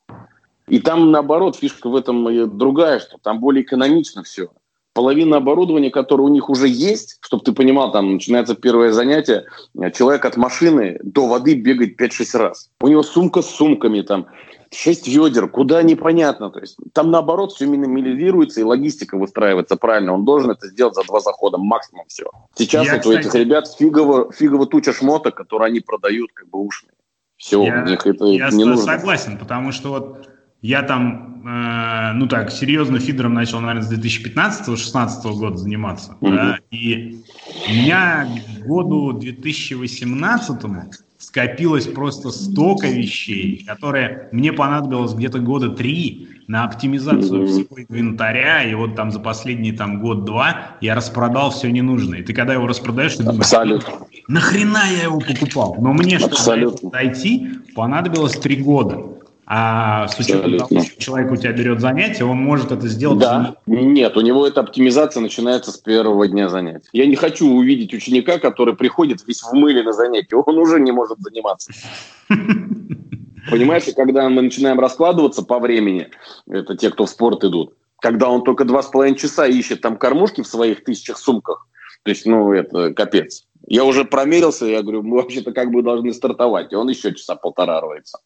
И там, наоборот, фишка в этом другая, что там более экономично все. Половина оборудования, которое у них уже есть, чтобы ты понимал, там начинается первое занятие, человек от машины до воды бегает 5-6 раз. У него сумка с сумками, там, шесть ведер, куда непонятно. То есть там наоборот все минимализируется и логистика выстраивается правильно. Он должен это сделать за два захода, максимум все. Сейчас Я, вот кстати... у этих ребят фигово, фигово туча шмоток, которые они продают как бы ушные. Все, я, них это я не нужно. согласен, потому что вот я там, э, ну так, серьезно фидером начал, наверное, с 2015-2016 года заниматься. Mm-hmm. Да, и у меня к году 2018 скопилось просто столько вещей, которые мне понадобилось где-то года три на оптимизацию mm-hmm. всего инвентаря, и вот там за последний там год-два я распродал все ненужное. И ты когда его распродаешь, ты думаешь, Абсолютно. нахрена я его покупал? Но мне, чтобы дойти, понадобилось три года. А с учетом того, что человек у тебя берет занятия, он может это сделать. Да. Нет, у него эта оптимизация начинается с первого дня занятий. Я не хочу увидеть ученика, который приходит весь в мыле на занятие. Он уже не может заниматься. Понимаете, когда мы начинаем раскладываться по времени, это те, кто в спорт идут, когда он только два с половиной часа ищет там кормушки в своих тысячах сумках, то есть, ну, это капец. Я уже промерился, я говорю, мы вообще-то как бы должны стартовать, и он еще часа полтора роется.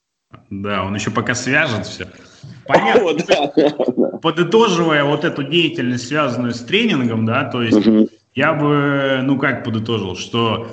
Да, он еще пока свяжет все. Понятно. О, да. Подытоживая вот эту деятельность, связанную с тренингом, да, то есть угу. я бы, ну как подытожил, что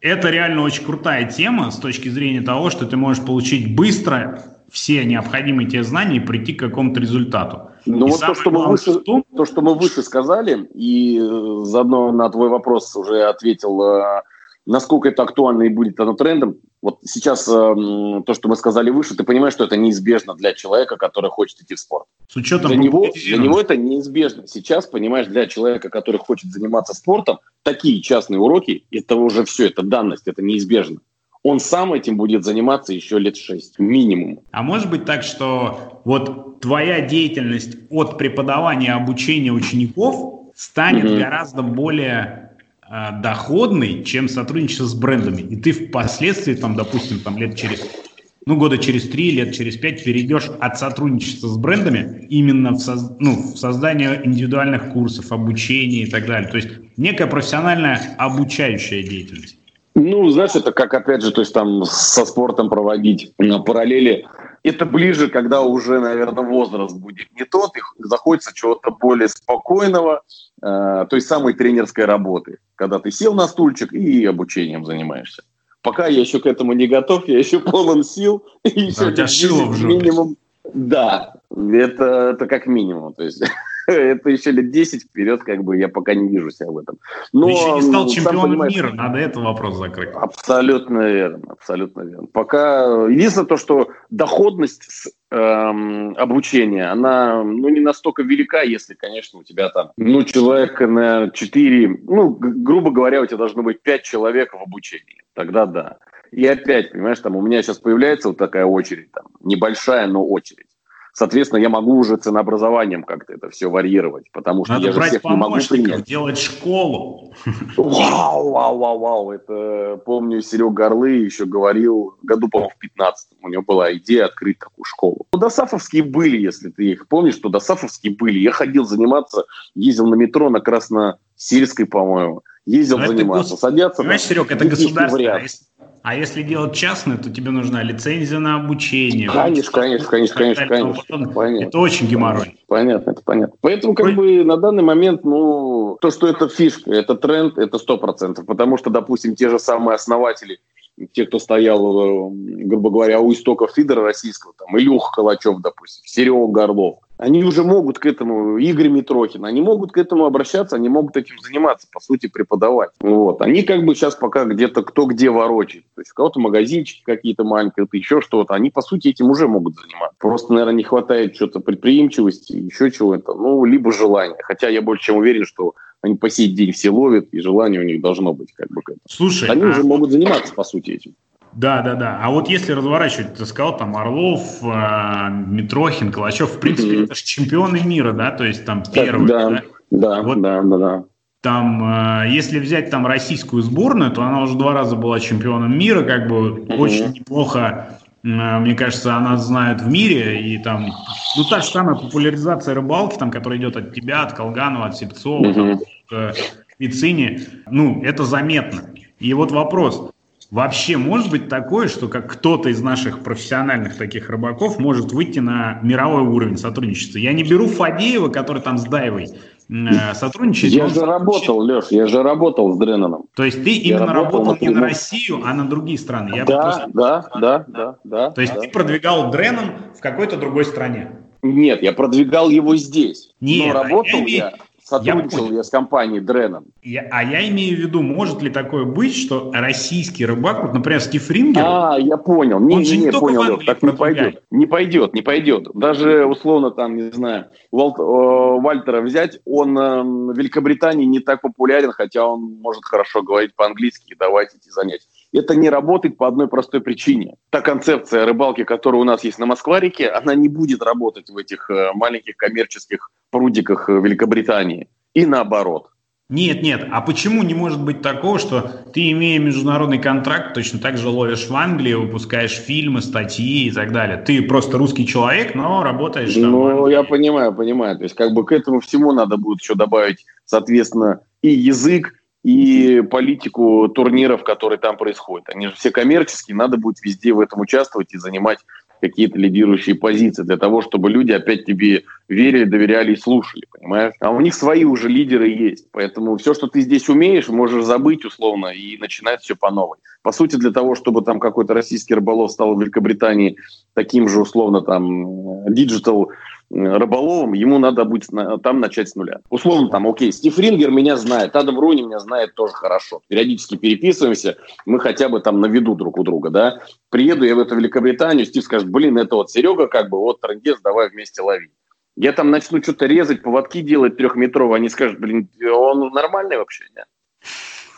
это реально очень крутая тема с точки зрения того, что ты можешь получить быстро все необходимые тебе знания и прийти к какому-то результату. Ну вот то что, мы выше, том... то, что мы выше сказали, и заодно на твой вопрос уже ответил, э, насколько это актуально и будет оно трендом, вот сейчас э, то, что мы сказали выше, ты понимаешь, что это неизбежно для человека, который хочет идти в спорт. С учетом для него, для него это неизбежно. Сейчас, понимаешь, для человека, который хочет заниматься спортом, такие частные уроки, это уже все, это данность, это неизбежно. Он сам этим будет заниматься еще лет шесть, минимум. А может быть так, что вот твоя деятельность от преподавания обучения учеников станет mm-hmm. гораздо более э, доходной, чем сотрудничество с брендами. И ты впоследствии, там, допустим, там лет через ну, года через три, лет через пять перейдешь от сотрудничества с брендами именно в, соз, ну, в создание индивидуальных курсов, обучения и так далее. То есть некая профессиональная обучающая деятельность. Ну, знаешь, это как, опять же, то есть там со спортом проводить на параллели. Это ближе, когда уже, наверное, возраст будет не тот, и заходится чего-то более спокойного, э, той самой тренерской работы, когда ты сел на стульчик и обучением занимаешься. Пока я еще к этому не готов, я еще полон сил. И еще да, минимум. Да, это, это как минимум. То есть это еще лет 10 вперед, как бы я пока не вижу себя в этом. Но, Ты еще не стал чемпионом мира, надо этот вопрос закрыть. Абсолютно верно, абсолютно верно. Пока единственное то, что доходность с эм, обучения, она ну, не настолько велика, если, конечно, у тебя там, ну, человек на 4, ну, грубо говоря, у тебя должно быть 5 человек в обучении. Тогда да. И опять, понимаешь, там у меня сейчас появляется вот такая очередь, там, небольшая, но очередь. Соответственно, я могу уже ценообразованием как-то это все варьировать, потому что Надо я же всех не могу принять. делать школу. Вау, вау, вау, вау. Это, помню, Серега Орлы еще говорил, году, по-моему, в 15 у него была идея открыть такую школу. Досафовские были, если ты их помнишь, что Досафовские были. Я ходил заниматься, ездил на метро на Красносельской, по-моему, ездил Но заниматься. Гос... Садятся... Понимаешь, Серег, это государство. А если делать частное, то тебе нужна лицензия на обучение. Конечно, конечно, конечно, конечно, конечно. Понятно. Это очень геморрой. Понятно, это понятно. Поэтому как бы на данный момент, ну, то, что это фишка, это тренд, это сто процентов. Потому что, допустим, те же самые основатели, те, кто стоял, э, грубо говоря, у истоков фидера российского, там, Илюха Калачев, допустим, Серега Горлов, они уже могут к этому, Игорь Митрохин, они могут к этому обращаться, они могут этим заниматься, по сути, преподавать. Вот. Они как бы сейчас пока где-то кто где ворочает. То есть у кого-то магазинчики какие-то маленькие, еще что-то. Они, по сути, этим уже могут заниматься. Просто, наверное, не хватает что-то предприимчивости, еще чего-то, ну, либо желания. Хотя я больше чем уверен, что они по сей день все ловят, и желание у них должно быть как бы к этому. Слушай, они а... уже могут заниматься, по сути, этим. Да, да, да. А вот если разворачивать, ты сказал, там Орлов, э, Митрохин, Калачев, в принципе, mm-hmm. это же чемпионы мира, да, то есть там первые. Да, да, да, вот да, да, да. Там, э, если взять там российскую сборную, то она уже два раза была чемпионом мира, как бы mm-hmm. очень неплохо, э, мне кажется, она знает в мире, и там, ну, та же самая популяризация рыбалки, там, которая идет от тебя, от Колганова, от Сепцова, mm-hmm. там, к Вицине, ну, это заметно. И вот вопрос, Вообще может быть такое, что как кто-то из наших профессиональных таких рыбаков может выйти на мировой уровень сотрудничества. Я не беру Фадеева, который там с Дайвой э, сотрудничает. Я же работал, Леш, я же работал с Дренаном. То есть ты я именно работал, работал не на Россию, а на другие страны. Я да, просто... да, да, да, да. То есть да. ты продвигал Дренон в какой-то другой стране. Нет, я продвигал его здесь. Нет, но работал я, я Сотрудничал я, я с компанией Дреном. Я, а я имею в виду, может ли такое быть, что российский рыбак, вот, например, Стив Рингер... А, я понял. Не, он не, же не, не понял, Лев, так не пойдет. Не пойдет, не пойдет. Даже, условно, там, не знаю, Вал, э, Вальтера взять, он э, в Великобритании не так популярен, хотя он может хорошо говорить по-английски и давать эти занятия. Это не работает по одной простой причине. Та концепция рыбалки, которая у нас есть на Москва-реке, она не будет работать в этих э, маленьких коммерческих прудиках э, Великобритании. И наоборот. Нет, нет. А почему не может быть такого, что ты, имея международный контракт, точно так же ловишь в Англии, выпускаешь фильмы, статьи и так далее? Ты просто русский человек, но работаешь там. Ну, я понимаю, понимаю. То есть, как бы к этому всему надо будет еще добавить, соответственно, и язык, и политику турниров, которые там происходят. Они же все коммерческие, надо будет везде в этом участвовать и занимать какие-то лидирующие позиции для того, чтобы люди опять тебе верили, доверяли и слушали, понимаешь? А у них свои уже лидеры есть. Поэтому все, что ты здесь умеешь, можешь забыть условно и начинать все по новой. По сути, для того, чтобы там какой-то российский рыболов стал в Великобритании таким же условно там digital рыболовом, ему надо будет там начать с нуля. Условно там, окей, Стив Рингер меня знает, Адам Руни меня знает тоже хорошо. Периодически переписываемся, мы хотя бы там на виду друг у друга, да. Приеду я в эту Великобританию, Стив скажет, блин, это вот Серега как бы, вот трендец, давай вместе ловить. Я там начну что-то резать, поводки делать трехметровые, они скажут, блин, он нормальный вообще, нет?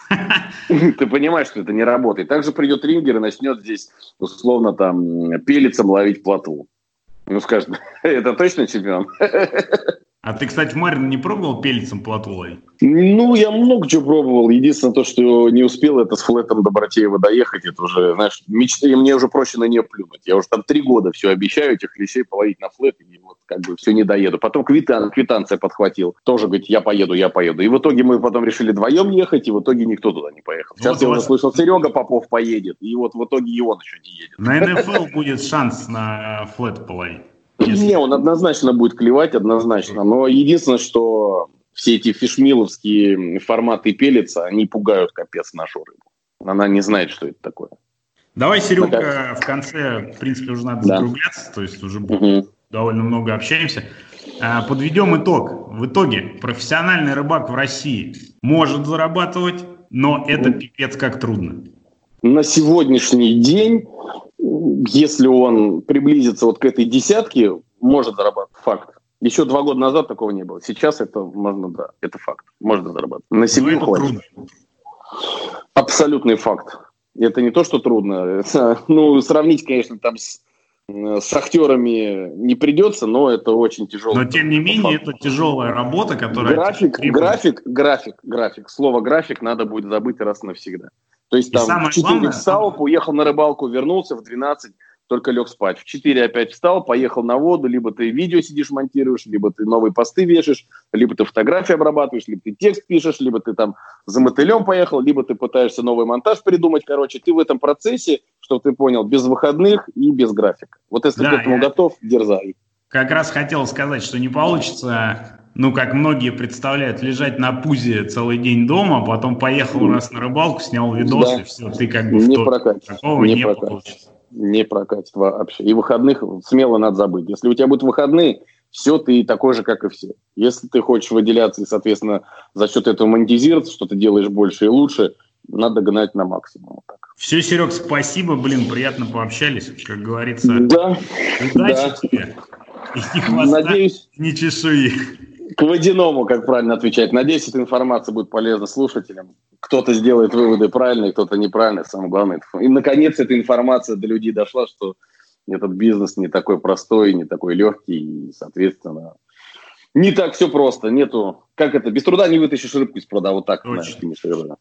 Ты понимаешь, что это не работает. Также придет рингер и начнет здесь условно там пелицам ловить плотву. Ну, скажет, это точно чемпион? А ты, кстати, Марин не пробовал пелицем плотву ловить? Ну, я много чего пробовал. Единственное, то, что не успел, это с флетом до Братеева доехать. Это уже, знаешь, мечты, мне уже проще на нее плюнуть. Я уже там три года все обещаю этих лисей половить на флет, и вот как бы все не доеду. Потом квитан, квитанция подхватил. Тоже говорит, я поеду, я поеду. И в итоге мы потом решили вдвоем ехать, и в итоге никто туда не поехал. Сейчас вот я уже слышал, Серега Попов поедет, и вот в итоге и он еще не едет. На НФЛ будет шанс на флет половить. Если... Не, он однозначно будет клевать, однозначно. Но единственное, что все эти фишмиловские форматы пелится, они пугают капец нашу рыбу. Она не знает, что это такое. Давай, Серега, как... в конце, в принципе, уже надо да. закругляться, то есть уже угу. довольно много общаемся. А, подведем итог. В итоге профессиональный рыбак в России может зарабатывать, но это пипец как трудно. На сегодняшний день если он приблизится вот к этой десятке, может зарабатывать. Факт. Еще два года назад такого не было. Сейчас это можно, да, это факт. Можно зарабатывать. На семью хватит. Трудно. Абсолютный факт. Это не то, что трудно. Это, ну, сравнить, конечно, там с, с актерами не придется, но это очень тяжело. Но, тем не менее, это тяжелая работа, которая... График, график, график, график. Слово график надо будет забыть раз и навсегда. То есть там в 4 главное, встал, там... уехал на рыбалку, вернулся в 12, только лег спать. В 4 опять встал, поехал на воду, либо ты видео сидишь, монтируешь, либо ты новые посты вешаешь, либо ты фотографии обрабатываешь, либо ты текст пишешь, либо ты там за мотылем поехал, либо ты пытаешься новый монтаж придумать. Короче, ты в этом процессе, чтобы ты понял, без выходных и без графика. Вот если да, ты к этому я... готов, дерзай. Как раз хотел сказать, что не получится ну, как многие представляют, лежать на пузе целый день дома, потом поехал нас на рыбалку, снял видос, да. и все, ты как бы не прокатит. Такого не, не прокатит. получится. Не прокатит вообще. И выходных смело надо забыть. Если у тебя будут выходные, все, ты такой же, как и все. Если ты хочешь выделяться и, соответственно, за счет этого монетизироваться, что ты делаешь больше и лучше, надо гнать на максимум. Так. Все, Серег, спасибо, блин, приятно пообщались, как говорится. Да. Удачи да. тебе. И не хвоста, Надеюсь, не чешуи к водяному, как правильно отвечать. Надеюсь, эта информация будет полезна слушателям. Кто-то сделает выводы правильные, кто-то неправильные. Самое главное. И, наконец, эта информация до людей дошла, что этот бизнес не такой простой, не такой легкий. И, соответственно, не так все просто. Нету... Как это? Без труда не вытащишь рыбку из пруда. Вот так, Точно. знаешь,